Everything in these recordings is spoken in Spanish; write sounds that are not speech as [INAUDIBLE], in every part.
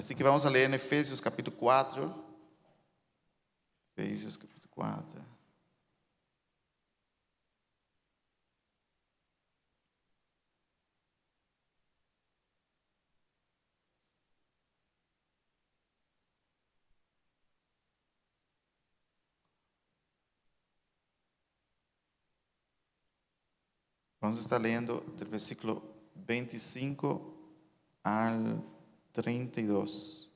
Así que vamos a leer capítulo 4. Efesios capítulo 4. Vamos estar leyendo del versículo 25 al 32.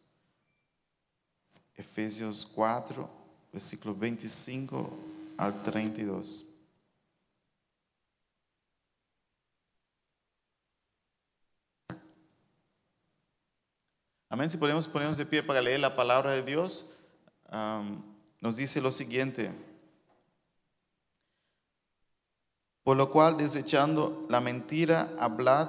Efesios 4, versículo 25 al 32. Amén. Si podemos ponernos de pie para leer la palabra de Dios, nos dice lo siguiente. Por lo cual, desechando la mentira, hablad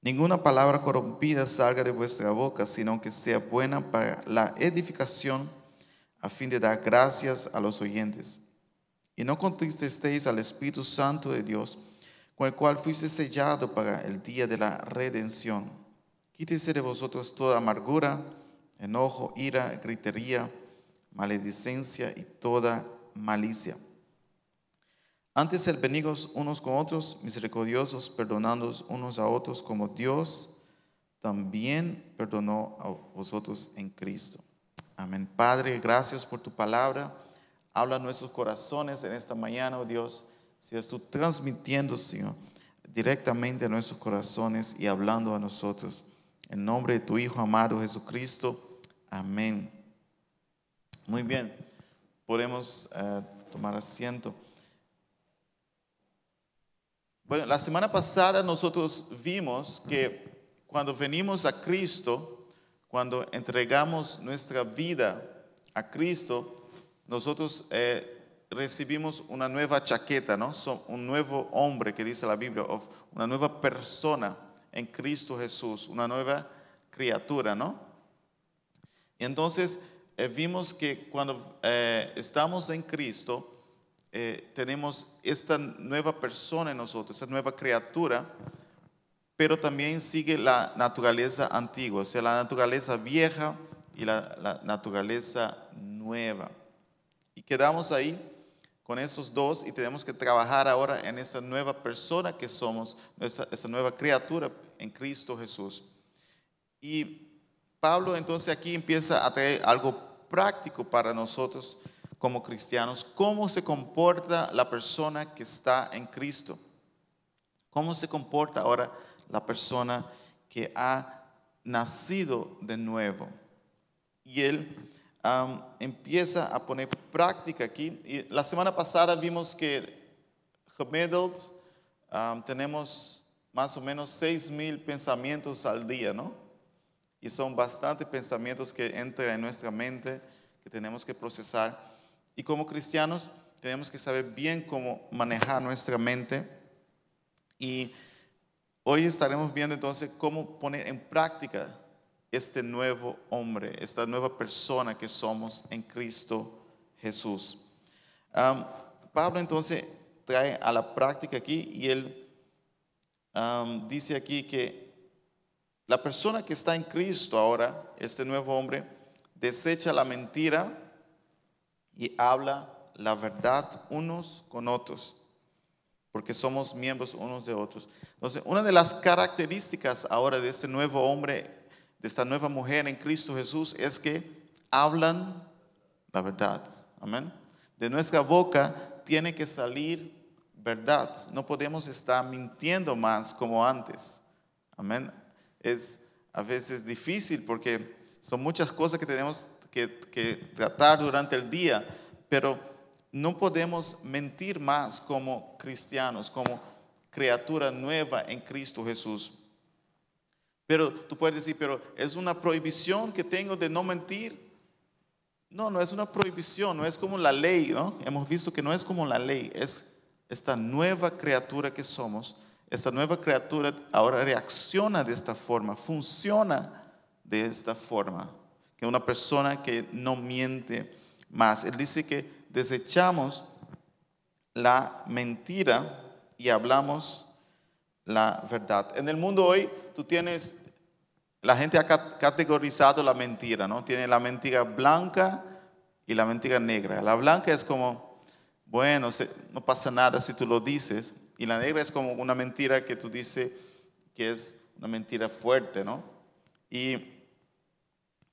Ninguna palabra corrompida salga de vuestra boca, sino que sea buena para la edificación, a fin de dar gracias a los oyentes. Y no contristéis al Espíritu Santo de Dios, con el cual fuiste sellado para el día de la redención. Quítese de vosotros toda amargura, enojo, ira, gritería, maledicencia y toda malicia antes ser benignos unos con otros, misericordiosos, perdonando unos a otros como Dios también perdonó a vosotros en Cristo. Amén. Padre, gracias por tu palabra. Habla a nuestros corazones en esta mañana, oh Dios. Seas tú transmitiendo, Señor, directamente a nuestros corazones y hablando a nosotros. En nombre de tu Hijo amado Jesucristo. Amén. Muy bien. Podemos eh, tomar asiento. Bueno, la semana pasada nosotros vimos que cuando venimos a Cristo, cuando entregamos nuestra vida a Cristo, nosotros eh, recibimos una nueva chaqueta, ¿no? un nuevo hombre que dice la Biblia, una nueva persona en Cristo Jesús, una nueva criatura, ¿no? Y entonces eh, vimos que cuando eh, estamos en Cristo, eh, tenemos esta nueva persona en nosotros, esta nueva criatura, pero también sigue la naturaleza antigua, o sea, la naturaleza vieja y la, naturaleza nueva. Y quedamos ahí con esos dos y tenemos que trabajar ahora en esa nueva persona que somos, esa, esa nueva criatura en Cristo Jesús. Y Pablo entonces aquí empieza a traer algo práctico para nosotros como cristianos, cómo se comporta la persona que está en Cristo. ¿Cómo se comporta ahora la persona que ha nacido de nuevo? Y él empieza a poner práctica aquí. Y la semana pasada vimos que gemiddeld tenemos más o menos seis mil pensamientos al día, ¿no? Y son bastantes pensamientos que entran en nuestra mente que tenemos que procesar. Y como cristianos tenemos que saber bien cómo manejar nuestra mente. Y hoy estaremos viendo entonces cómo poner en práctica este nuevo hombre, esta nueva persona que somos en Cristo Jesús. Pablo entonces trae a la práctica aquí y él dice aquí que la persona que está en Cristo ahora, este nuevo hombre, desecha la mentira y habla la verdad unos con otros, porque somos miembros unos de otros. Entonces, una de las características ahora de este nuevo hombre, de esta nueva mujer en Cristo Jesús, es que hablan la verdad. Amén. De nuestra boca tiene que salir verdad. No podemos estar mintiendo más como antes. Amén. Es a veces difícil porque son muchas cosas que tenemos que, tratar durante el día, pero no podemos mentir más como cristianos, como criatura nueva en Cristo Jesús. Pero tú puedes decir, pero es una prohibición que tengo de no mentir. No, no es una prohibición, no es como la ley, ¿no? Hemos visto que no es como la ley, es esta nueva criatura que somos. Esta nueva criatura ahora reacciona de esta forma, funciona de esta forma, que una persona que no miente más. Él dice que desechamos la mentira y hablamos la verdad. En el mundo hoy tú tienes, la gente ha categorizado la mentira, ¿no? Tiene la mentira blanca y la mentira negra. La blanca es como, bueno, no pasa nada si tú lo dices. Y la negra es como una mentira que tú dices que es una mentira fuerte, ¿no? Y,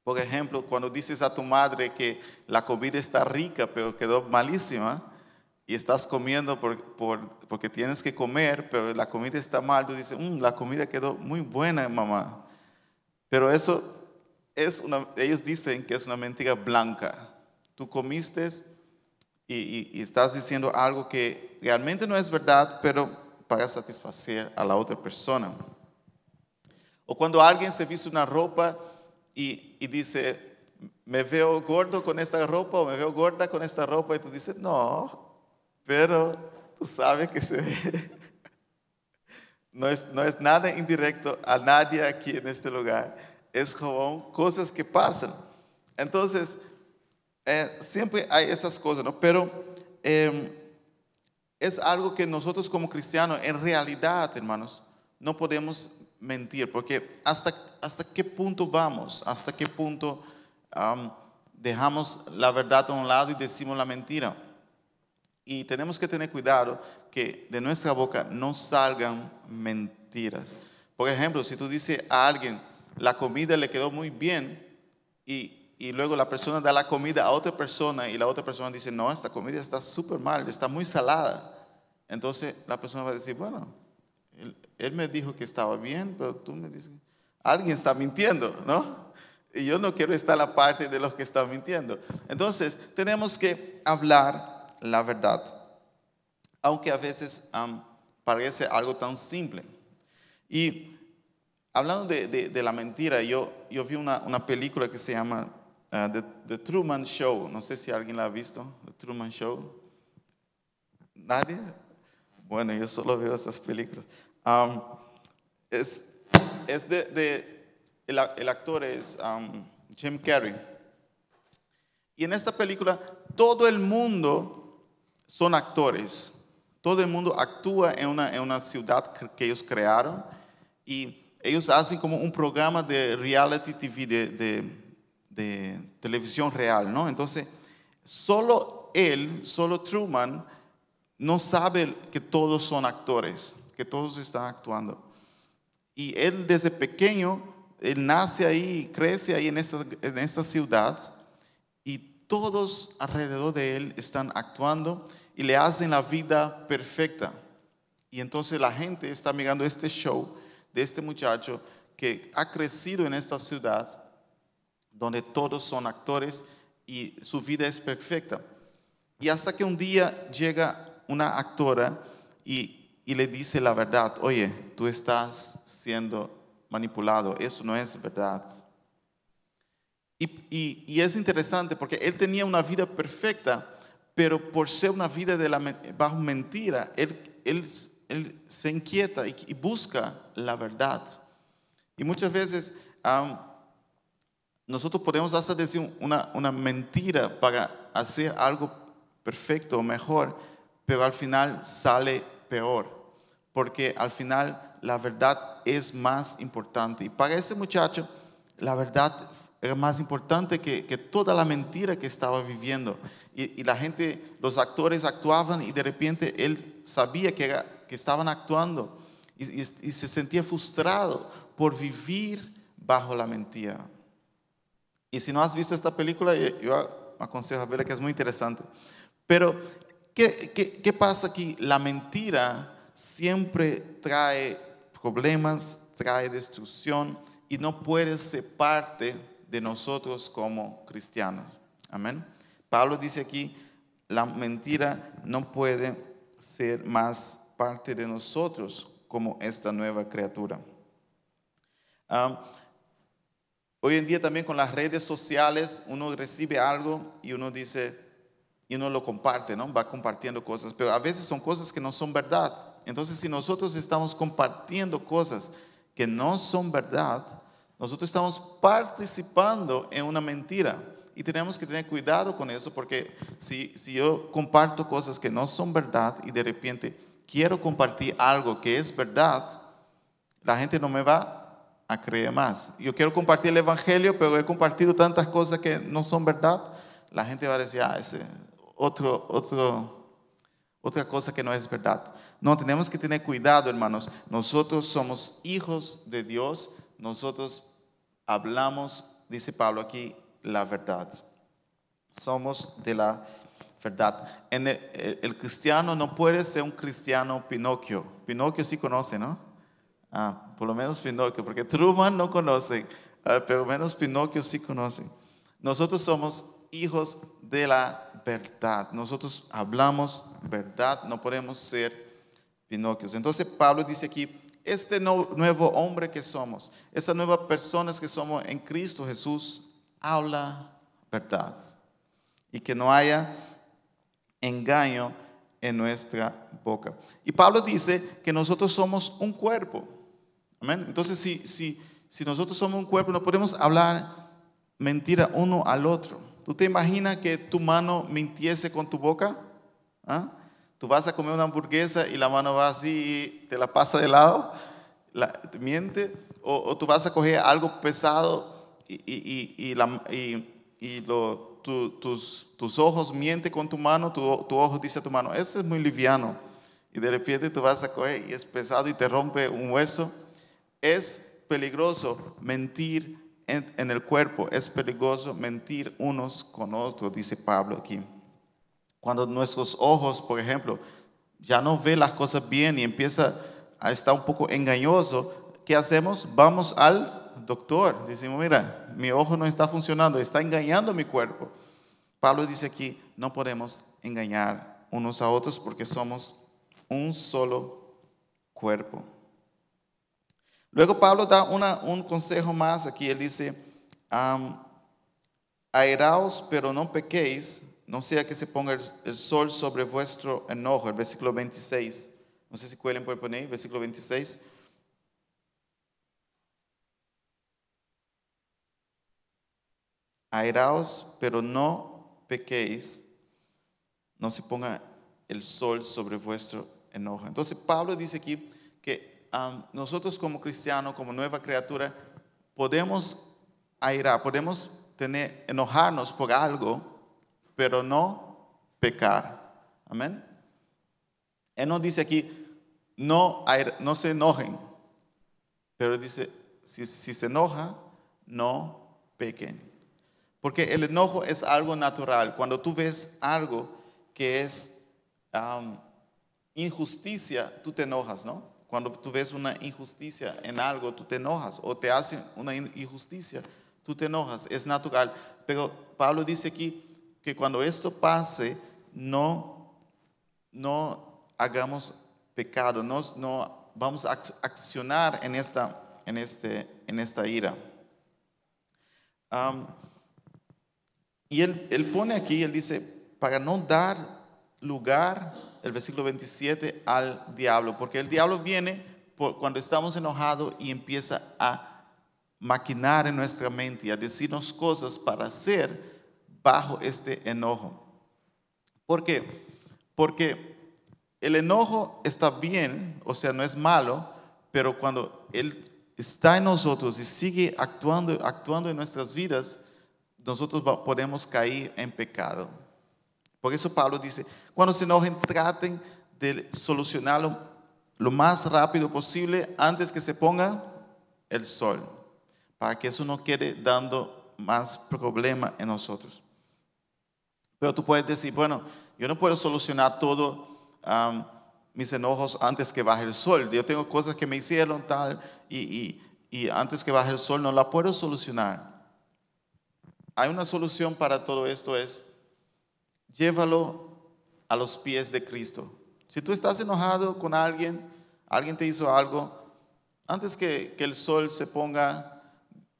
por ejemplo, cuando dices a tu madre que la comida está rica, pero quedó malísima, y estás comiendo por, porque tienes que comer, pero la comida está mal, tú dices, mm, la comida quedó muy buena, mamá. Pero eso es una, ellos dicen que es una mentira blanca. Tú comiste y, y estás diciendo algo que realmente no es verdad, pero para satisfacer a la otra persona. O cuando alguien se viste una ropa y, y, dice, me veo gordo con esta ropa o me veo gorda con esta ropa, y tú dices, no, pero tú sabes que se ve. [LAUGHS] No es, no es nada indirecto a nadie aquí en este lugar. Es como cosas que pasan. Entonces, eh, siempre hay esas cosas, ¿no? Pero em, es algo que nosotros como cristianos, en realidad, hermanos, no podemos mentir, porque hasta, hasta qué punto vamos, hasta qué punto dejamos la verdad a un lado y decimos la mentira. Y tenemos que tener cuidado que de nuestra boca no salgan mentiras. Por ejemplo, si tú dices a alguien, la comida le quedó muy bien y, y luego la persona da la comida a otra persona y la otra persona dice, no, esta comida está súper mal, está muy salada. Entonces la persona va a decir, bueno, él, me dijo que estaba bien, pero tú me dices, alguien está mintiendo, ¿no? Y yo no quiero estar a la parte de los que están mintiendo. Entonces tenemos que hablar la verdad, aunque a veces parece algo tan simple. Y hablando de, la mentira, yo, vi una, película que se llama ah, The, Truman Show. No sé si alguien la ha visto, The Truman Show. ¿Nadie? Bueno, yo solo veo esas películas. es, es de, el, actor es Jim Carrey. Y en esta película todo el mundo son actores. Todo el mundo actúa en una, en una ciudad que ellos crearon y ellos hacen como un programa de reality TV, de, de, televisión real, ¿no? Entonces, solo él, solo Truman, no sabe que todos son actores, que todos están actuando. Y él desde pequeño, él nace ahí, crece ahí en esta, en esta ciudad todos alrededor de él están actuando y le hacen la vida perfecta. Y entonces la gente está mirando este show de este muchacho que ha crecido en esta ciudad donde todos son actores y su vida es perfecta. Y hasta que un día llega una actora y, le dice la verdad, oye, tú estás siendo manipulado, eso no es verdad. Y, es interesante porque él tenía una vida perfecta, pero por ser una vida de la, bajo mentira, él, se inquieta y, busca la verdad. Y muchas veces nosotros podemos hasta decir una, una mentira para hacer algo perfecto o mejor, pero al final sale peor, porque al final la verdad es más importante. Y para ese muchacho, la verdad era más importante que, toda la mentira que estaba viviendo. Y, la gente, los actores actuaban y de repente él sabía que, que estaban actuando y, se sentía frustrado por vivir bajo la mentira. Y si no has visto esta película, yo aconsejo verla que es muy interesante. Pero, ¿qué, qué, qué pasa aquí? La mentira siempre trae problemas, trae destrucción y no puede ser parte de nosotros como cristianos. Amén. Pablo dice aquí, la mentira no puede ser más parte de nosotros como esta nueva criatura. Hoy en día también con las redes sociales uno recibe algo y uno dice, y uno lo comparte, ¿no? Va compartiendo cosas, pero a veces son cosas que no son verdad. Entonces, si nosotros estamos compartiendo cosas que no son verdad, nosotros estamos participando en una mentira. Y tenemos que tener cuidado con eso, porque si, si yo comparto cosas que no son verdad y de repente quiero compartir algo que es verdad, la gente no me va a creer más. Yo quiero compartir el Evangelio, pero he compartido tantas cosas que no son verdad, la gente va a decir, ah, ese otro, otra cosa que no es verdad. No, tenemos que tener cuidado, hermanos. Nosotros somos hijos de Dios, nosotros hablamos, dice Pablo aquí, la verdad. Somos de la verdad. El, cristiano no puede ser un cristiano Pinocchio. Pinocchio sí conoce, ¿no? Ah, por lo menos Pinocchio, porque Truman no conoce, ah, pero menos Pinocchio sí conoce. Nosotros somos hijos de la verdad. Nosotros hablamos verdad, no podemos ser Pinocchios. Entonces Pablo dice aquí, este nuevo hombre que somos, esa nueva personas que somos en Cristo Jesús, habla verdad. Y que no haya engaño en nuestra boca. Y Pablo dice que nosotros somos un cuerpo. Amén. Entonces, si, si, si nosotros somos un cuerpo, no podemos hablar mentira uno al otro. ¿Tú te imaginas que tu mano mintiese con tu boca? ¿Ah? Tú vas a comer una hamburguesa y la mano va así y te la pasa de lado, la, miente, o, tú vas a coger algo pesado y, y, lo, tus, tus, ojos mienten con tu mano, tu, tu ojo dice a tu mano, eso es muy liviano. Y de repente tú vas a coger y es pesado y te rompe un hueso. Es peligroso mentir en, el cuerpo es peligroso mentir unos con otros, dice Pablo aquí. Cuando nuestros ojos, por ejemplo, ya no ven las cosas bien y empieza a estar un poco engañoso, ¿qué hacemos? Vamos al doctor. Decimos, mira, mi ojo no está funcionando, está engañando mi cuerpo. Pablo dice aquí, no podemos engañar unos a otros porque somos un solo cuerpo. Luego Pablo da un consejo más aquí. Él dice, airaos, pero no pequéis, no sea que se ponga el, sol sobre vuestro enojo. El versículo 26. No sé si pueden poner, versículo 26. Airaos, pero no pequéis, no se ponga el sol sobre vuestro enojo. Entonces Pablo dice aquí que nosotros como cristianos, como nueva criatura, podemos airar, podemos tener, enojarnos por algo, pero no pecar. Amén. Él no dice aquí, no, no se enojen, pero dice, si, se enoja, no pequen. Porque el enojo es algo natural. Cuando tú ves algo que es injusticia, tú te enojas, ¿no? Cuando tú ves una injusticia en algo, tú te enojas o te hacen una injusticia, tú te enojas, es natural. Pero Pablo dice aquí que cuando esto pase, no, no hagamos pecado, no, no vamos a accionar en esta, en este, en esta ira. y él, él pone aquí, él dice, para no dar lugar el versículo 27, al diablo, porque el diablo viene cuando estamos enojados y empieza a maquinar en nuestra mente y a decirnos cosas para hacer bajo este enojo. ¿Por qué? Porque el enojo está bien, o sea, no es malo, pero cuando él está en nosotros y sigue actuando, actuando en nuestras vidas, nosotros podemos caer en pecado. Por eso Pablo dice, cuando se enojen, traten de solucionarlo lo más rápido posible antes que se ponga el sol, para que eso no quede dando más problema en nosotros. Pero tú puedes decir, bueno, yo no puedo solucionar todo mis enojos antes que baje el sol. Yo tengo cosas que me hicieron tal y, y antes que baje el sol no la puedo solucionar. Hay una solución para todo esto, es llévalo a los pies de Cristo. Si tú estás enojado con alguien, alguien te hizo algo, antes que, el sol se ponga,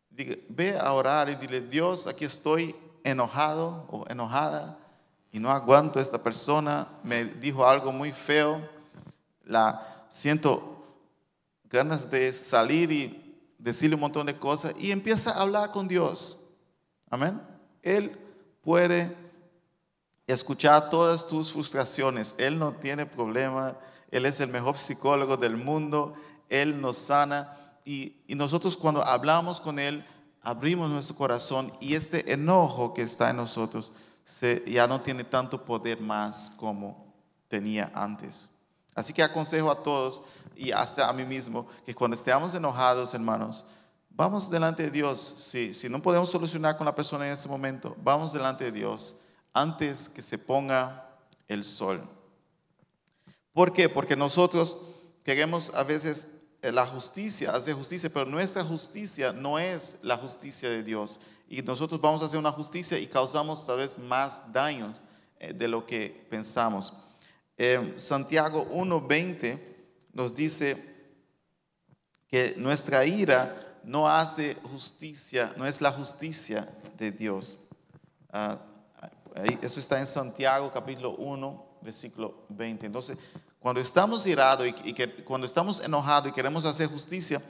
ve a orar y dile, Dios, aquí estoy enojado o enojada y no aguanto a esta persona, me dijo algo muy feo, la siento ganas de salir y decirle un montón de cosas y empieza a hablar con Dios. Amén. Él puede escuchar todas tus frustraciones. Él no tiene problema. Él es el mejor psicólogo del mundo. Él nos sana. Y, nosotros cuando hablamos con Él, abrimos nuestro corazón y este enojo que está en nosotros ya no tiene tanto poder más como tenía antes. Así que aconsejo a todos y hasta a mí mismo que cuando estemos enojados, hermanos, vamos delante de Dios. Si no podemos solucionar con la persona en ese momento, vamos delante de Dios antes que se ponga el sol. ¿Por qué? Porque nosotros queremos a veces eh, la justicia, hacer justicia, pero nuestra justicia no es la justicia de Dios. Y nosotros vamos a hacer una justicia y causamos tal vez más daños eh, de lo que pensamos. Eh, Santiago 1.20 nos dice que nuestra ira no hace justicia, no es la justicia de Dios. Ahí- eso está en Santiago capítulo 1, versículo 20. Entonces, cuando estamos irados y, cuando estamos enojados y queremos hacer justicia,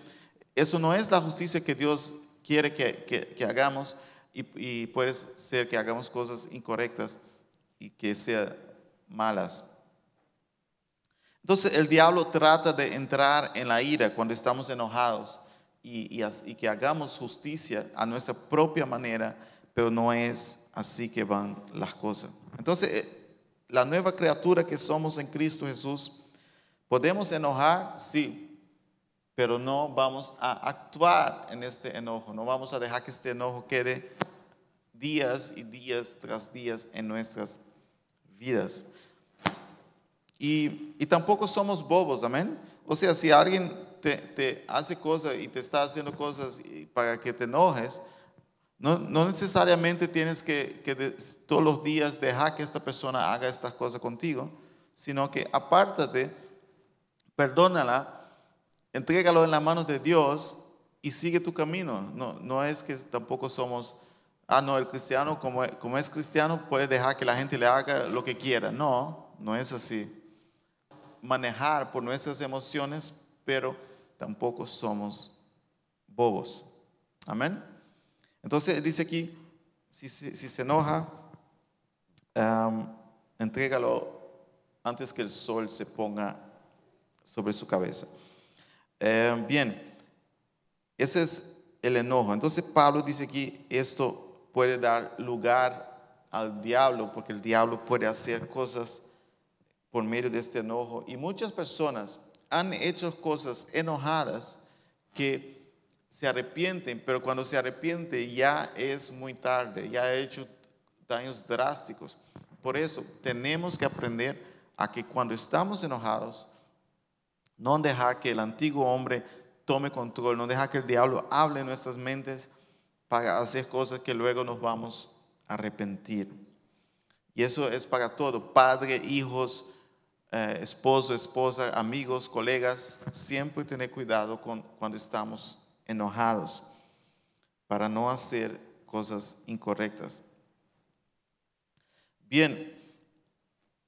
eso no es la justicia que Dios quiere que, hagamos y, puede ser que hagamos cosas incorrectas y que sean malas. Entonces el diablo trata de entrar en la ira cuando estamos enojados y, y que hagamos justicia a nuestra propia manera, pero no es así que van las cosas. Entonces eh, la nueva criatura que somos en Cristo Jesús, podemos enojar, sí, pero no vamos a actuar en este enojo, no vamos a dejar que este enojo quede días y días tras días en nuestras vidas. Y, y tampoco somos bobos, amén. O sea, si alguien te, te hace cosas y te está haciendo cosas para que te enojes, no, necesariamente tienes que, que todos los días dejar que esta persona haga estas cosas contigo, sino que apártate, perdónala, entrégalo en las manos de Dios y sigue tu camino. No, no es que tampoco somos, ah, no, el cristiano como, como es cristiano puede dejar que la gente le haga lo que quiera. No, no es así. Manejar por nuestras emociones, pero tampoco somos bobos. Amén. Entonces dice aquí, si, se enoja, am, entrégalo antes que el sol se ponga sobre su cabeza. Eh, bien, ese es el enojo. Entonces Pablo dice aquí, esto puede dar lugar al diablo, porque el diablo puede hacer cosas por medio de este enojo. Y muchas personas han hecho cosas enojadas que se arrepienten, pero cuando se arrepiente ya es muy tarde, ya ha hecho daños drásticos. Por eso tenemos que aprender a que cuando estamos enojados, no dejar que el antiguo hombre tome control, no dejar que el diablo hable en nuestras mentes para hacer cosas que luego nos vamos a arrepentir. Y eso es para todo, padre, hijos, eh, esposo, esposa, amigos, colegas, siempre tener cuidado con, cuando estamos enojados para no hacer cosas incorrectas. Bien,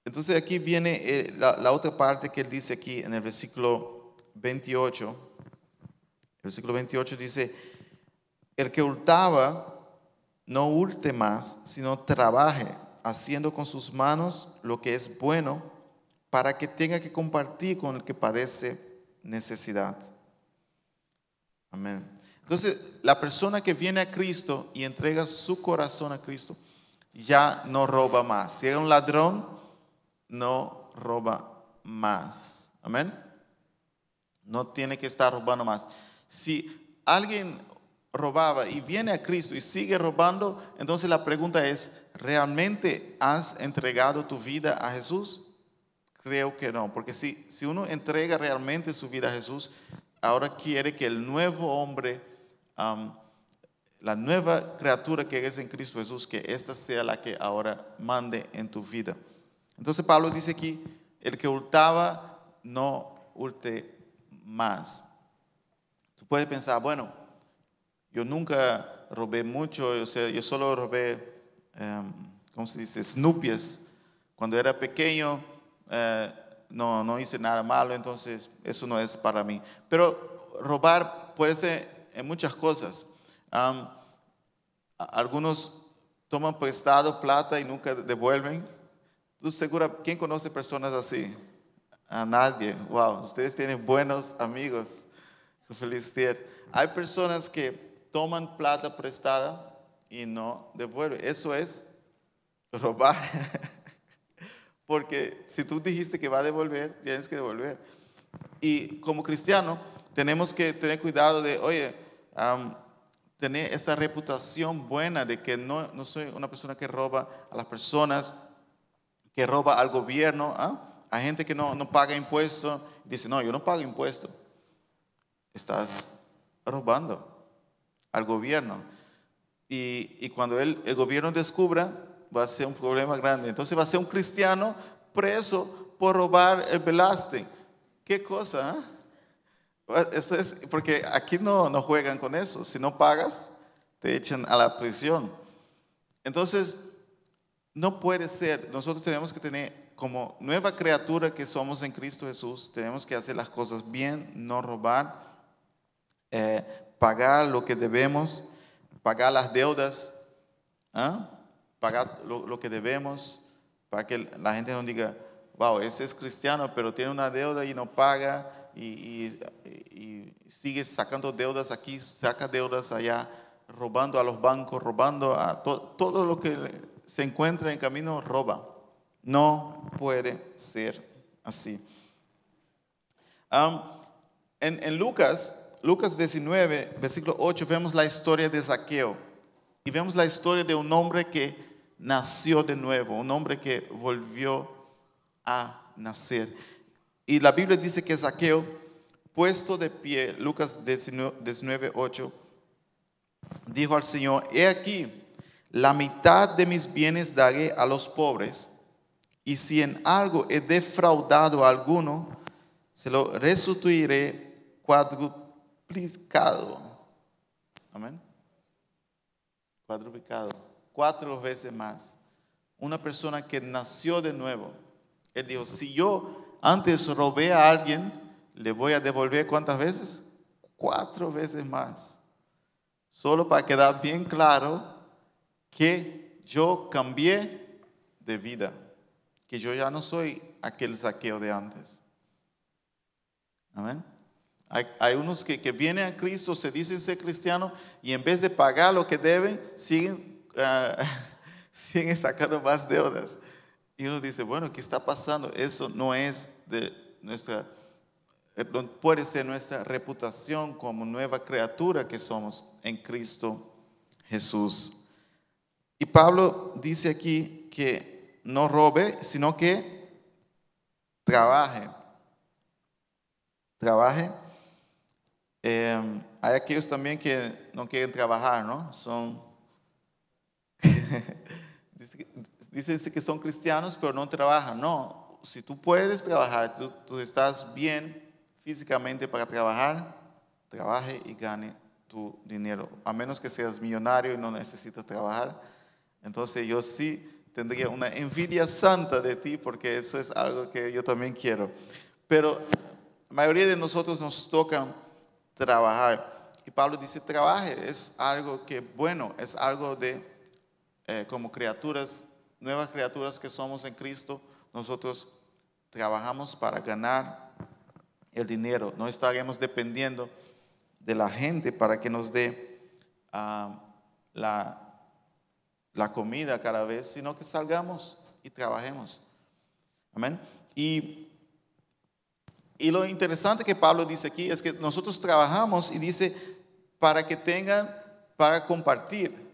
entonces aquí viene eh, la, la otra parte que él dice aquí en el versículo 28. El versículo 28 dice, el que hurtaba no hurte más, sino trabaje haciendo con sus manos lo que es bueno para que tenga que compartir con el que padece necesidad. Amén. Entonces, la persona que viene a Cristo y entrega su corazón a Cristo, ya no roba más. Si era un ladrón, no roba más. Amén. No tiene que estar robando más. Si alguien robaba y viene a Cristo y sigue robando, entonces la pregunta es, ¿realmente has entregado tu vida a Jesús? Creo que no, porque si, si uno entrega realmente su vida a Jesús, ahora quiere que el nuevo hombre, um, la nueva criatura que eres en Cristo Jesús, que esta sea la que ahora mande en tu vida. Entonces Pablo dice aquí, el que hurtaba, no hurte más. Tú puedes pensar, bueno, Yo nunca robé mucho, o sea, yo solo robé, em, ¿cómo se dice? Snoopies. Cuando era pequeño, eh, no, no hice nada malo, entonces eso no es para mí. Pero robar puede ser en muchas cosas. algunos toman prestado plata y nunca devuelven. ¿Tú segura, quién conoce personas así? A nadie. Wow, ustedes tienen buenos amigos. Feliz Hay personas que toman plata prestada y no devuelven. Eso es robar. [LAUGHS] Porque si tú dijiste que va a devolver, tienes que devolver. Y como cristiano, tenemos que tener cuidado de, oye, tener esa reputación buena de que no, no, soy una persona que roba a las personas, que roba al gobierno, ¿ah? a gente que no, no paga impuestos. Dice, no, yo no pago impuestos estás robando al gobierno. Y, cuando el, el gobierno descubra, va a ser un problema grande. Entonces va a ser un cristiano preso por robar el velaste. ¿Qué cosa? Ah? Eso es, porque aquí no, no juegan con eso. Si no pagas, te echan a la prisión. Entonces, no puede ser. Nosotros tenemos que tener como nueva criatura que somos en Cristo Jesús, tenemos que hacer las cosas bien, no robar eh, pagar lo que debemos, pagar las deudas, ¿ah? Pagar lo, que debemos, para que la gente no diga, wow, ese es cristiano, pero tiene una deuda y no paga y, sigue sacando deudas aquí, saca deudas allá, robando a los bancos, robando a todo lo que se encuentra en camino, roba. No puede ser así. en, en Lucas Lucas 19, versículo 8, vemos la historia de Zaqueo. Y vemos la historia de un hombre que nació de nuevo, un hombre que volvió a nacer. Y la Biblia dice que Zaqueo, puesto de pie, Lucas 19, 8, dijo al Señor, he aquí, la mitad de mis bienes daré a los pobres, y si en algo he defraudado a alguno, se lo restituiré Cuadruplicado. Amén. Cuadruplicado. Cuatro veces más. Una persona que nació de nuevo. Él dijo, si yo antes robé a alguien, le voy a devolver cuántas veces? Cuatro veces más. Solo para quedar bien claro que yo cambié de vida. Que yo ya no soy aquel saqueo de antes. Amén. Hay, unos que, vienen a Cristo, se dicen ser cristianos y en vez de pagar lo que deben, siguen, [LAUGHS] siguen sacando más deudas. Y uno dice, bueno, ¿qué está pasando? Eso no es de nuestra, eh, puede ser nuestra reputación como nueva criatura que somos en Cristo Jesús. Y Pablo dice aquí que no robe, sino que trabaje. Trabaje Em, hay aquellos también que no quieren trabajar, ¿no? Son, [LAUGHS] dicen que son cristianos, pero no trabajan. No, si tú puedes trabajar, tú, estás bien físicamente para trabajar, trabaje y gane tu dinero. A menos que seas millonario y no necesitas trabajar. Entonces yo sí tendría una envidia santa de ti porque eso es algo que yo también quiero. Pero la mayoría de nosotros nos tocan trabajar. Y Pablo dice, trabaje, es algo que bueno, es algo de, eh, como criaturas, nuevas criaturas que somos en Cristo, nosotros trabajamos para ganar el dinero, no estaremos dependiendo de la gente para que nos dé ah, la, la comida cada vez, sino que salgamos y trabajemos. Amén. Y y lo interesante que Pablo dice aquí es que nosotros trabajamos y dice para que tengan para compartir.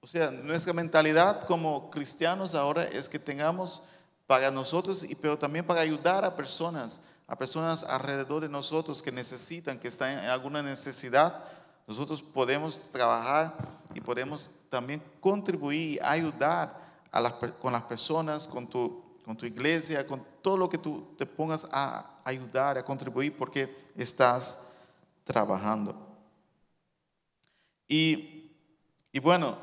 O sea, nuestra mentalidad como cristianos ahora es que tengamos para nosotros, pero también para ayudar a personas, a personas alrededor de nosotros que necesitan, que están en alguna necesidad. Nosotros podemos trabajar y podemos también contribuir y ayudar a las, con las personas, con tu con tu iglesia, con todo lo que tú te pongas a ayudar, a contribuir, porque estás trabajando. Y, y bueno,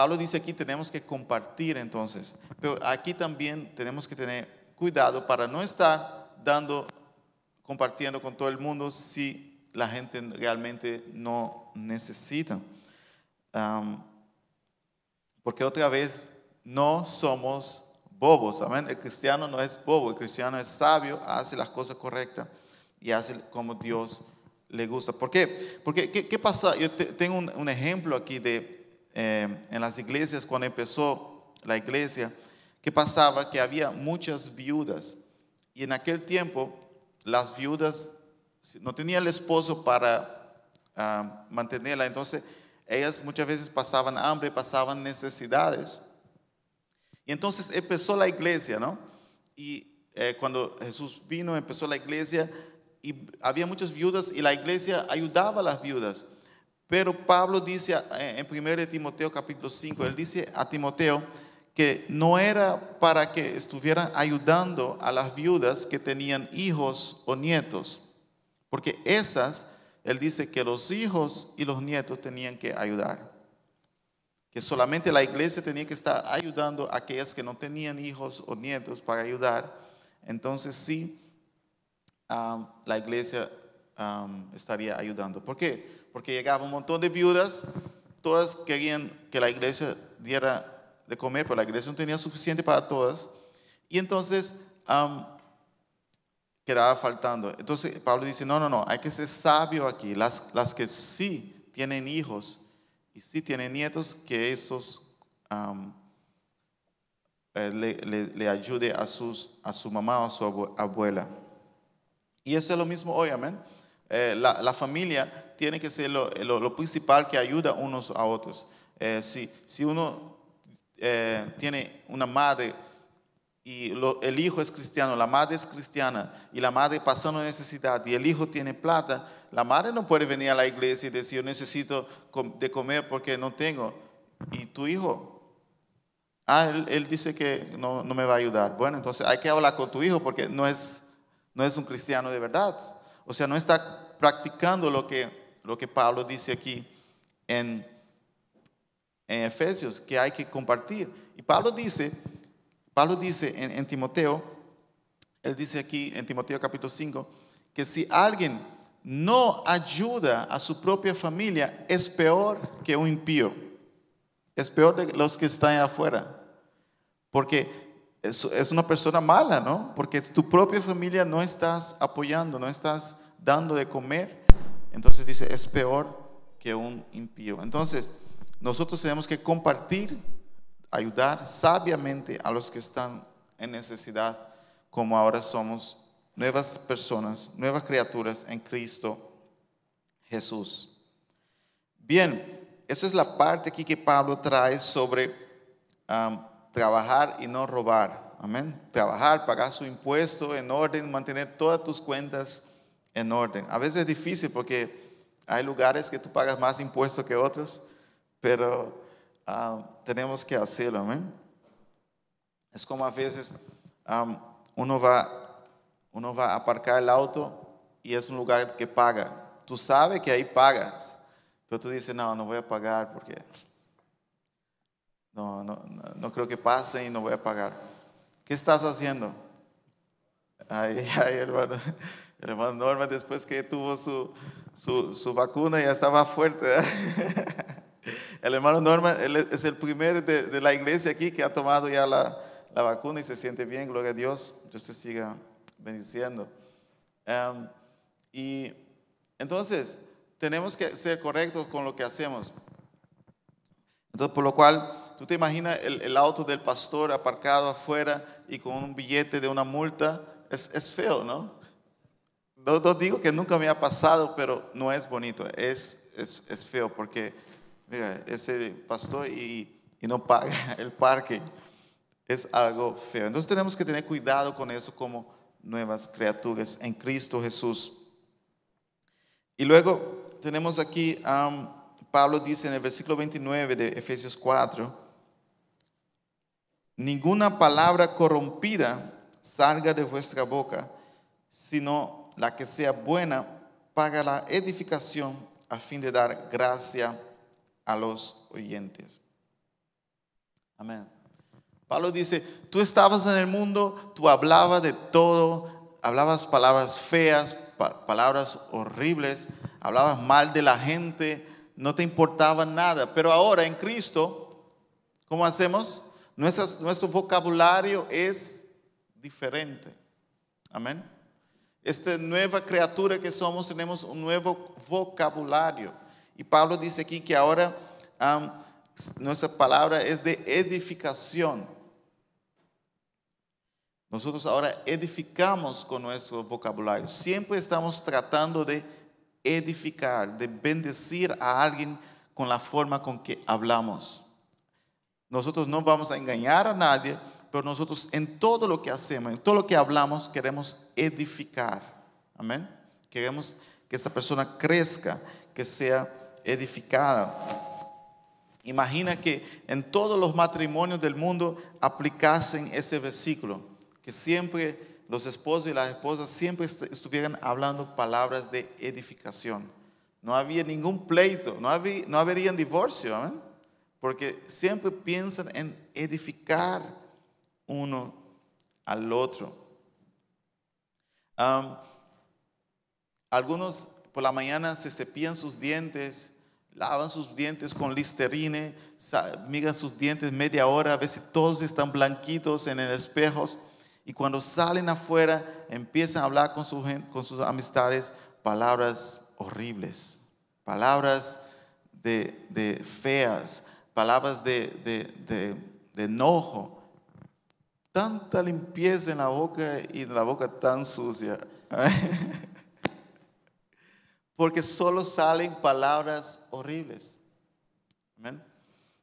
Pablo dice aquí tenemos que compartir entonces, pero aquí también tenemos que tener cuidado para no estar dando, compartiendo con todo el mundo si la gente realmente no necesita. Porque otra vez no somos bobos, amén. El cristiano no es bobo, el cristiano es sabio, hace las cosas correctas y hace como Dios le gusta. ¿Por qué? Porque, ¿qué, pasa? Yo te- tengo un ejemplo aquí de, eh, en las iglesias, cuando empezó la iglesia, que pasaba que había muchas viudas. Y en aquel tiempo, las viudas no tenían el esposo para ah, mantenerla, entonces ellas muchas veces pasaban hambre, pasaban necesidades. Y entonces empezó la iglesia, ¿no? Y eh, cuando Jesús vino, empezó la iglesia y había muchas viudas y la iglesia ayudaba a las viudas. Pero Pablo dice en 1 de Timoteo capítulo 5, él dice a Timoteo que no era para que estuvieran ayudando a las viudas que tenían hijos o nietos, porque esas, él dice que los hijos y los nietos tenían que ayudar que solamente la iglesia tenía que estar ayudando a aquellas que no tenían hijos o nietos para ayudar, entonces sí, am, la iglesia am, estaría ayudando. ¿Por qué? Porque llegaba un montón de viudas, todas querían que la iglesia diera de comer, pero la iglesia no tenía suficiente para todas, y entonces quedaba faltando. Entonces Pablo dice, no, no, no, hay que ser sabio aquí, las, las que sí tienen hijos, y si tiene nietos, que esos eh, le, le- ayude a, sus, a su mamá o a su abue- abuela. Y eso es lo mismo hoy, amén. Eh, la, la familia tiene que ser lo, principal que ayuda unos a otros. Eh, si, si uno eh, tiene una madre y el hijo es cristiano, la madre es cristiana y la madre pasando necesidad y el hijo tiene plata, la madre no puede venir a la iglesia y decir yo necesito de comer porque no tengo. Y tu hijo, ah, él, él dice que no, no me va a ayudar. Bueno, entonces hay que hablar con tu hijo porque no es, no es un cristiano de verdad. O sea, no está practicando lo que, lo que Pablo dice aquí en, en Efesios, que hay que compartir. Y Pablo dice, Pablo dice en, en Timoteo, él dice aquí en Timoteo capítulo 5, que si alguien no ayuda a su propia familia, es peor que un impío. Es peor de los que están afuera. Porque es, es una persona mala, ¿no? Porque tu propia familia no estás apoyando, no estás dando de comer. Entonces dice, es peor que un impío. Entonces, nosotros tenemos que compartir, ayudar sabiamente a los que están en necesidad, como ahora somos nuevas personas, nuevas criaturas en Cristo Jesús. Bien, esa es la parte aquí que Pablo trae sobre am, trabajar y no robar. Amén. Trabajar, pagar su impuesto en orden, mantener todas tus cuentas en orden. A veces es difícil porque hay lugares que tú pagas más impuestos que otros, pero am, tenemos que hacerlo. Amén. Es como a veces am, uno, va, uno va a aparcar el auto y es un lugar que paga. Tú sabes que ahí pagas, pero tú dices, no, no voy a pagar porque no, no, no creo que pase y no voy a pagar. ¿Qué estás haciendo? Ay, [LAUGHS] ay, hermano, el hermano Norma, después que tuvo su, su, su vacuna, ya estaba fuerte. [LAUGHS] El hermano Norma es el primero de, de la iglesia aquí que ha tomado ya la, la vacuna y se siente bien, gloria a Dios. Dios te siga bendiciendo. Em, y entonces, tenemos que ser correctos con lo que hacemos. Entonces, por lo cual, tú te imaginas el, el auto del pastor aparcado afuera y con un billete de una multa, es, es feo, ¿no? ¿No? digo que nunca me ha pasado, pero no es bonito, es, es, es feo porque, ese pastor y, y no paga [LAUGHS] el parque, es algo feo. Entonces tenemos que tener cuidado con eso como nuevas criaturas en Cristo Jesús. Y luego tenemos aquí, um, Pablo dice en el versículo 29 de Efesios 4, ninguna palabra corrompida salga de vuestra boca, sino la que sea buena para la edificación a fin de dar gracia a los oyentes. Amén. Pablo dice, tú estabas en el mundo, tú hablabas de todo, hablabas palabras feas, palabras horribles, hablabas mal de la gente, no te importaba nada. Pero ahora en Cristo, ¿cómo hacemos? nuestro vocabulario es diferente. Amén. Esta nueva criatura que somos, tenemos un nuevo vocabulario. Y Pablo dice aquí que ahora nuestra palabra es de edificación. Nosotros ahora edificamos con nuestro vocabulario. Siempre estamos tratando de edificar, de bendecir a alguien con la forma con que hablamos. Nosotros no vamos a engañar a nadie, pero nosotros en todo lo que hacemos, en todo lo que hablamos, queremos edificar. Amén. Queremos que esa persona crezca, que sea edificada. Imagina que en todos los matrimonios del mundo aplicasen ese versículo, que siempre los esposos y las esposas siempre estuvieran hablando palabras de edificación. No había ningún pleito, no, había, no habría divorcio, amén porque siempre piensan en edificar uno al otro. algunos por la mañana se cepillan sus dientes, lavan sus dientes con listerine, migan sus dientes media hora, a si todos están blanquitos en el espejo. Y cuando salen afuera, empiezan a hablar con, con sus amistades palabras horribles, palabras de, de feas, palabras de, enojo, tanta limpieza en la boca y la boca tan sucia. [LAUGHS] Porque solo salen palabras horribles.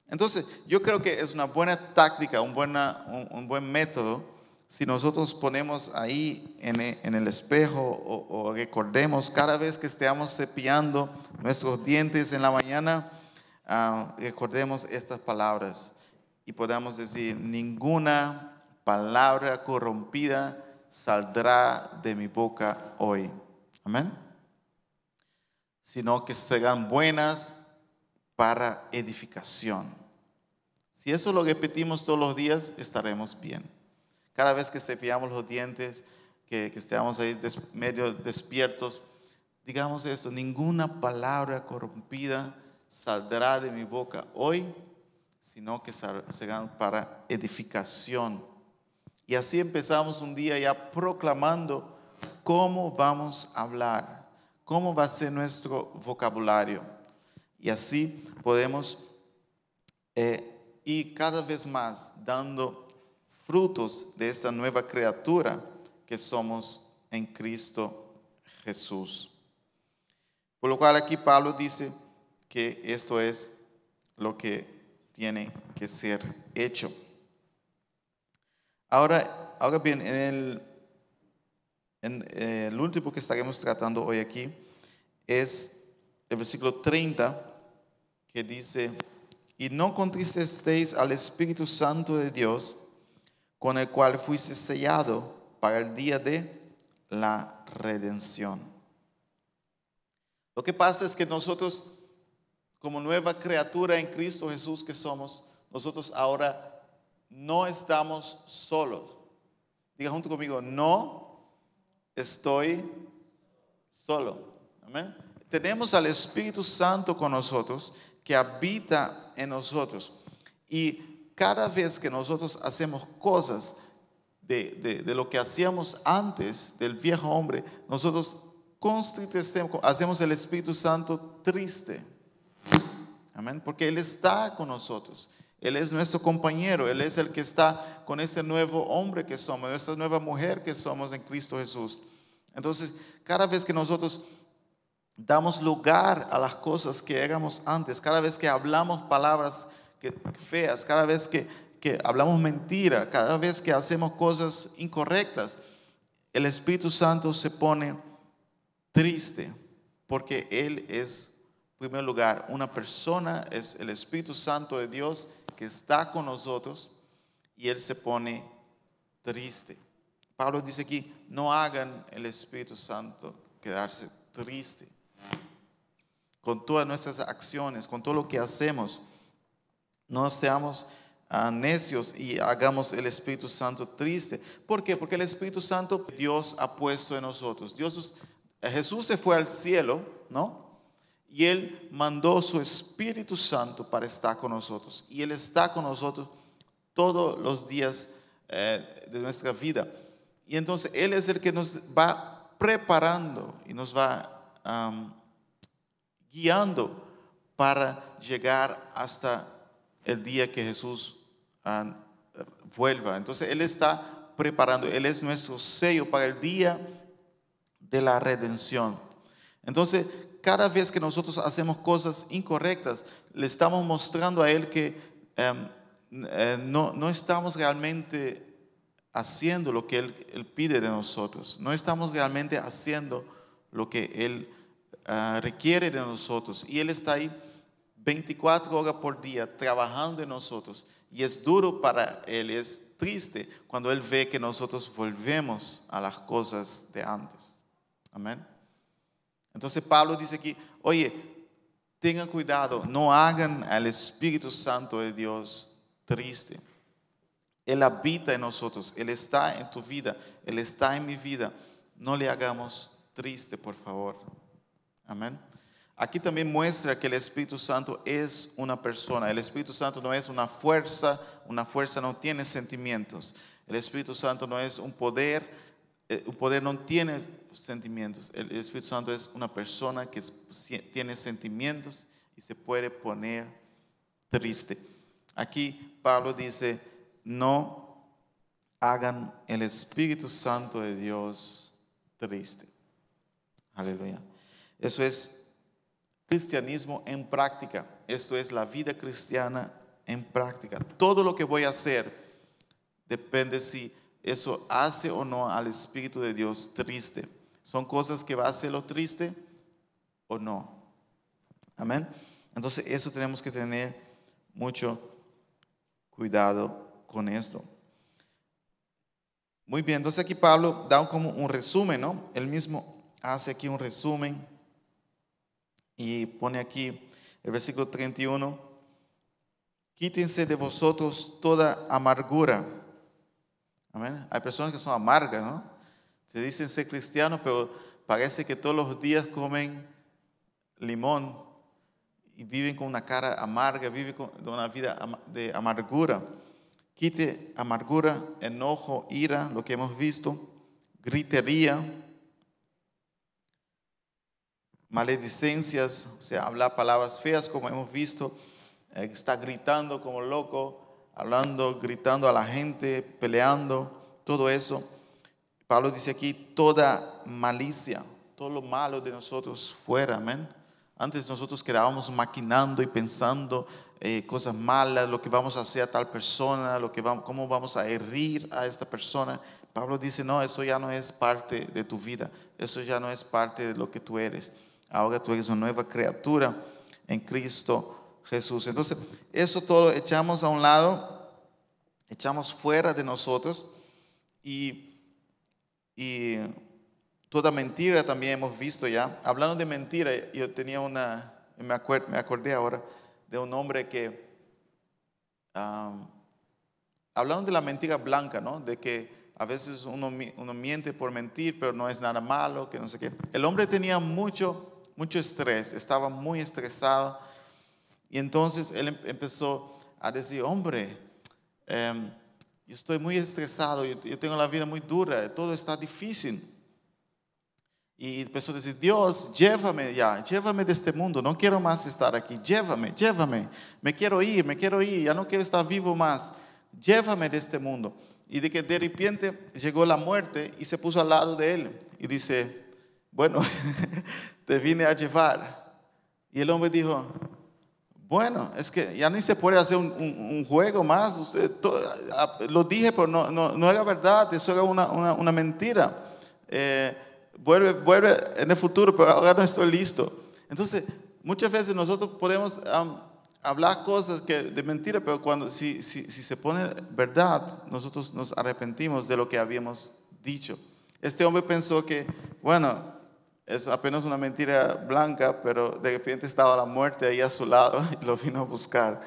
Entonces, yo creo que es una buena táctica, un, buena, un, buen método, si nosotros ponemos ahí en, e, el espejo o, o recordemos cada vez que estemos cepillando nuestros dientes en la mañana, Ah, recordemos estas palabras y podamos decir, ninguna palabra corrompida saldrá de mi boca hoy. Amén. Sino que serán buenas para edificación. Si eso lo repetimos todos los días, estaremos bien. Cada vez que cepillamos los dientes, que, estemos ahí medio despiertos, digamos esto, ninguna palabra corrompida saldrá de mi boca hoy, sino que serán para edificación. Y así empezamos un día ya proclamando cómo vamos a hablar, cómo va a ser nuestro vocabulario. Y así podemos eh, ir cada vez más dando frutos de esta nueva criatura que somos en Cristo Jesús. Por lo cual aquí Pablo dice, que esto es lo que tiene que ser hecho. Ahora, ahora bien, en el, eh, el último que estaremos tratando hoy aquí es el versículo 30 que dice, y no contristeis al Espíritu Santo de Dios, con el cual fuiste sellado para el día de la redención. Lo que pasa es que nosotros como nueva criatura en Cristo Jesús que somos, nosotros ahora no estamos solos. Diga junto conmigo, no estoy solo. Amén. Tenemos al Espíritu Santo con nosotros que habita en nosotros. Y cada vez que nosotros hacemos cosas de, lo que hacíamos antes del viejo hombre, nosotros hacemos el Espíritu Santo triste. Amén. Porque Él está con nosotros. Él es nuestro compañero. Él es el que está con ese nuevo hombre que somos, esa nueva mujer que somos en Cristo Jesús. Entonces, cada vez que nosotros damos lugar a las cosas que éramos antes, cada vez que hablamos palabras feas, cada vez que, que hablamos mentira, cada vez que hacemos cosas incorrectas, el Espíritu Santo se pone triste porque Él es en primer lugar, una persona es el Espíritu Santo de Dios que está con nosotros y Él se pone triste. Pablo dice aquí, no hagan el Espíritu Santo quedarse triste. con todas nuestras acciones, con todo lo que hacemos. No seamos ah, necios y hagamos el Espíritu Santo triste. ¿Por qué? Porque el Espíritu Santo Dios ha puesto en nosotros. Dios, Jesús se fue al cielo, ¿no? Y Él mandó su Espíritu Santo para estar con nosotros. Y Él está con nosotros todos los días eh, de nuestra vida. Y entonces Él es el que nos va preparando y nos va guiando para llegar hasta el día que Jesús vuelva. Entonces Él está preparando, Él es nuestro sello para el día de la redención. Entonces, cada vez que nosotros hacemos cosas incorrectas, le estamos mostrando a Él que em, eh, no, no, estamos realmente haciendo lo que él, pide de nosotros. No estamos realmente haciendo lo que Él ah, requiere de nosotros. Y Él está ahí 24 horas por día trabajando en nosotros. Y es duro para Él, es triste cuando Él ve que nosotros volvemos a las cosas de antes. Amén. Entonces Pablo dice aquí, oye, tengan cuidado, no hagan al Espíritu Santo de Dios triste. Él habita en nosotros, Él está en tu vida, Él está en mi vida. No le hagamos triste, por favor. Amén. Aquí también muestra que el Espíritu Santo es una persona. El Espíritu Santo no es una fuerza, una fuerza no tiene sentimientos. El Espíritu Santo no es un poder, eh, un poder no tiene sentimientos. El Espíritu Santo es una persona que tiene sentimientos y se puede poner triste. Aquí Pablo dice, no hagan el Espíritu Santo de Dios triste. Aleluya. Eso es cristianismo en práctica. Esto es la vida cristiana en práctica. Todo lo que voy a hacer depende si eso hace o no al Espíritu de Dios triste. Son cosas que va a hacerlo triste o no. Amén. Entonces eso tenemos que tener mucho cuidado con esto. Muy bien, entonces aquí Pablo da como un resumen, ¿no? Él mismo hace aquí un resumen y pone aquí el versículo 31, quítense de vosotros toda amargura. Hay personas que son amargas, ¿no? Se dicen ser cristianos, pero parece que todos los días comen limón y viven con una cara amarga, viven con una vida de amargura. Quite amargura, enojo, ira, lo que hemos visto, gritería, maledicencias, o sea, hablar palabras feas como hemos visto, eh, está gritando como loco, hablando, gritando a la gente, peleando, todo eso. Pablo dice aquí, toda malicia, todo lo malo de nosotros fuera, amén. Antes nosotros quedábamos maquinando y pensando eh, cosas malas, lo que vamos a hacer a tal persona, lo que vamos, cómo vamos a herir a esta persona. Pablo dice, no, eso ya no es parte de tu vida, eso ya no es parte de lo que tú eres. Ahora tú eres una nueva criatura en Cristo Jesús. Entonces, eso todo echamos a un lado, echamos fuera de nosotros y, y Toda mentira también hemos visto ya. Hablando de mentira, yo tenía una, me, me acordé ahora de un hombre que, hablando de la mentira blanca, ¿no? De que a veces uno, uno, miente por mentir, pero no es nada malo, que no sé qué. El hombre tenía mucho, mucho estrés, estaba muy estresado. Y entonces él em, empezó a decir, hombre, em, yo estoy muy estresado, yo tengo la vida muy dura, todo está difícil. Y empezó a decir, Dios, llévame ya, llévame de este mundo, no quiero más estar aquí, llévame, llévame, me quiero ir, me quiero ir, ya no quiero estar vivo más, llévame de este mundo. Y de que de repente llegó la muerte y se puso al lado de él y dice, bueno, [LAUGHS] te vine a llevar. Y el hombre dijo, bueno, es que ya ni se puede hacer un, juego más, Usted, ah, lo dije, pero no, no, no, era verdad, eso era una, una, una mentira. Eh, vuelve, vuelve en el futuro, pero ahora no estoy listo. Entonces, muchas veces nosotros podemos hablar cosas que, de mentira, pero cuando si, si, si, se pone verdad, nosotros nos arrepentimos de lo que habíamos dicho. Este hombre pensó que, bueno, es apenas una mentira blanca, pero de repente estaba la muerte ahí a su lado [LAUGHS] y lo vino a buscar.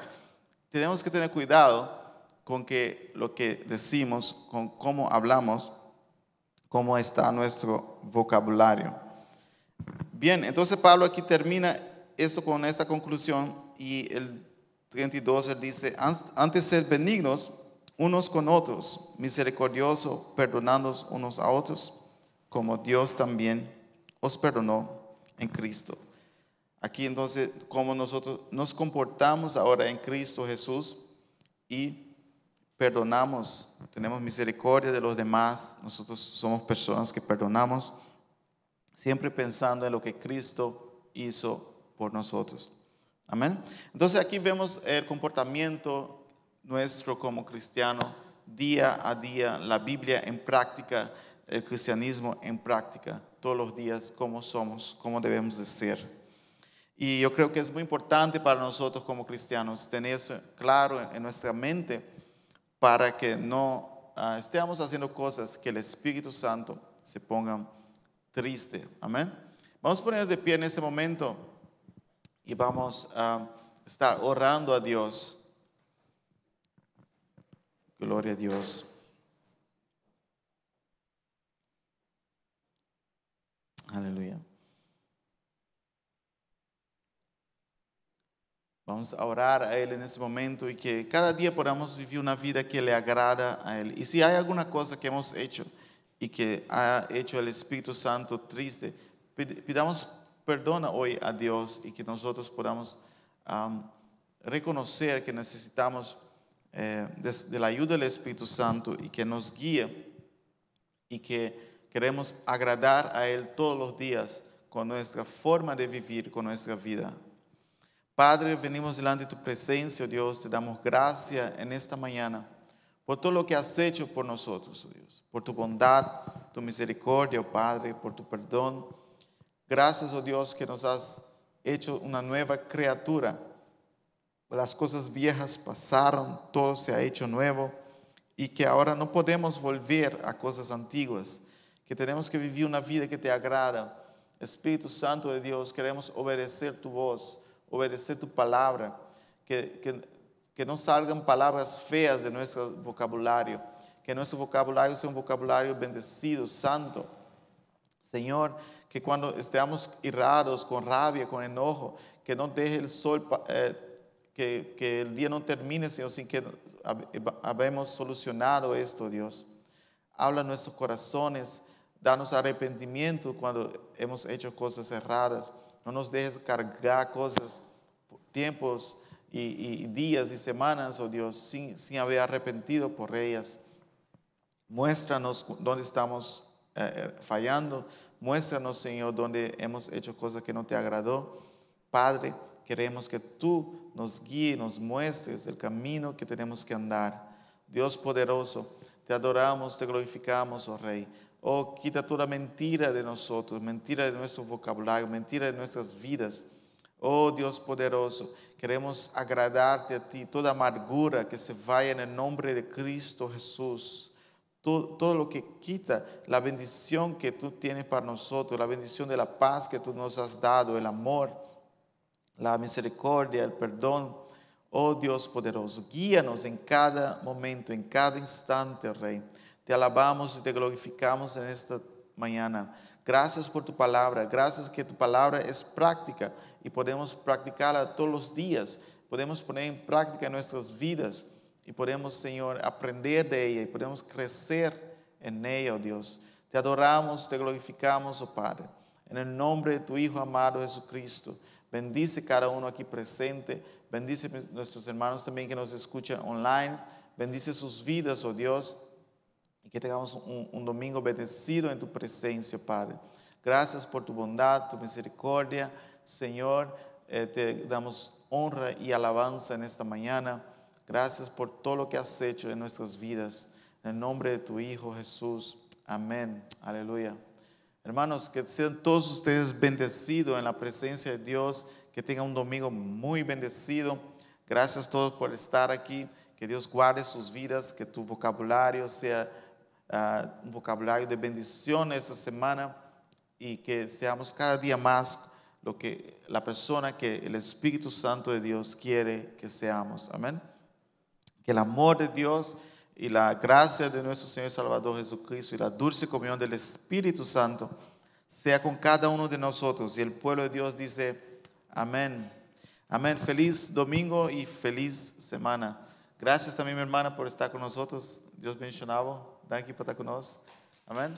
Tenemos que tener cuidado con que lo que decimos, con cómo hablamos, cómo está nuestro vocabulario. Bien, entonces Pablo aquí termina esto con esta conclusión y el 32 él dice, antes ser benignos unos con otros, misericordiosos, perdonándonos unos a otros, como Dios también os perdonó en Cristo. Aquí entonces, como nosotros nos comportamos ahora en Cristo Jesús y perdonamos, tenemos misericordia de los demás, nosotros somos personas que perdonamos, siempre pensando en lo que Cristo hizo por nosotros. Amén. Entonces aquí vemos el comportamiento nuestro como cristiano día a día, la Biblia en práctica, el cristianismo en práctica, todos los días, cómo somos, cómo debemos de ser. Y yo creo que es muy importante para nosotros como cristianos tener eso claro en nuestra mente para que no ah, estemos haciendo cosas que el Espíritu Santo se ponga triste. Amén. Vamos a poner de pie en ese momento y vamos a estar orando a Dios. Gloria a Dios. Aleluya. Vamos a orar a Él en ese momento y que cada día podamos vivir una vida que le agrada a Él. Y si hay alguna cosa que hemos hecho y que ha hecho el Espíritu Santo triste, pidamos perdón hoy a Dios y que nosotros podamos reconocer que necesitamos eh, de, la ayuda del Espíritu Santo y que nos guíe y que queremos agradar a Él todos los días con nuestra forma de vivir, con nuestra vida. Padre, venimos delante de tu presencia, oh Dios, te damos gracias en esta mañana por todo lo que has hecho por nosotros, oh Dios, por tu bondad, tu misericordia, oh Padre, por tu perdón. Gracias, oh Dios, que nos has hecho una nueva criatura. Las cosas viejas pasaron, todo se ha hecho nuevo y que ahora no podemos volver a cosas antiguas, que tenemos que vivir una vida que te agrada. Espíritu Santo de Dios, queremos obedecer tu voz obedecer tu palabra, que, que, que no salgan palabras feas de nuestro vocabulario, que nuestro vocabulario sea un vocabulario bendecido, santo. Señor, que cuando estemos irados, con rabia, con enojo, que no deje el sol, eh, que, que, el día no termine, Señor, sin que habemos solucionado esto, Dios. Habla en nuestros corazones, danos arrepentimiento cuando hemos hecho cosas erradas. No nos dejes cargar cosas, tiempos y, días y semanas, oh Dios, sin, haber arrepentido por ellas. Muéstranos dónde estamos eh, eh, fallando. Muéstranos, Señor, dónde hemos hecho cosas que no te agradó. Padre, queremos que tú nos guíes, nos muestres el camino que tenemos que andar. Dios poderoso, te adoramos, te glorificamos, oh Rey. Oh, quita toda mentira de nosotros, mentira de nuestro vocabulario, mentira de nuestras vidas. Oh Dios poderoso, queremos agradarte a ti, toda amargura que se vaya en el nombre de Cristo Jesús. Todo, lo que quita la bendición que tú tienes para nosotros, la bendición de la paz que tú nos has dado, el amor, la misericordia, el perdón. Oh Dios poderoso, guíanos en cada momento, en cada instante, Rey. Te alabamos y te glorificamos en esta mañana. Gracias por tu palabra, gracias que tu palabra es práctica y podemos practicarla todos los días. Podemos poner en práctica nuestras vidas y podemos, Señor, aprender de ella y podemos crecer en ella, oh Dios. Te adoramos, te glorificamos, oh Padre. En el nombre de tu Hijo amado Jesucristo. Bendice cada uno aquí presente. Bendice nuestros hermanos también que nos escuchan online. Bendice sus vidas, oh Dios que tengamos un, domingo bendecido en tu presencia, Padre. Gracias por tu bondad, tu misericordia. Señor, eh, te damos honra y alabanza en esta mañana. Gracias por todo lo que has hecho en nuestras vidas. En el nombre de tu Hijo Jesús. Amén. Aleluya. Hermanos, que sean todos ustedes bendecidos en la presencia de Dios. Que tengan un domingo muy bendecido. Gracias todos por estar aquí. Que Dios guarde sus vidas. Que tu vocabulario sea uh, um vocabulario de bendición esta semana y que seamos cada día más lo que la persona que el Espíritu Santo de Dios quiere que seamos. Amén. Que el amor de Dios y la gracia de nuestro Señor Salvador Jesucristo y la dulce comunión del Espíritu Santo sea con cada uno de nosotros. Y el pueblo de Dios dice, amén. Amén. Feliz domingo y feliz semana. Gracias también, mi hermana, por estar con nosotros. Dios bendicionado. Thank you por estar con nosotros. Amén.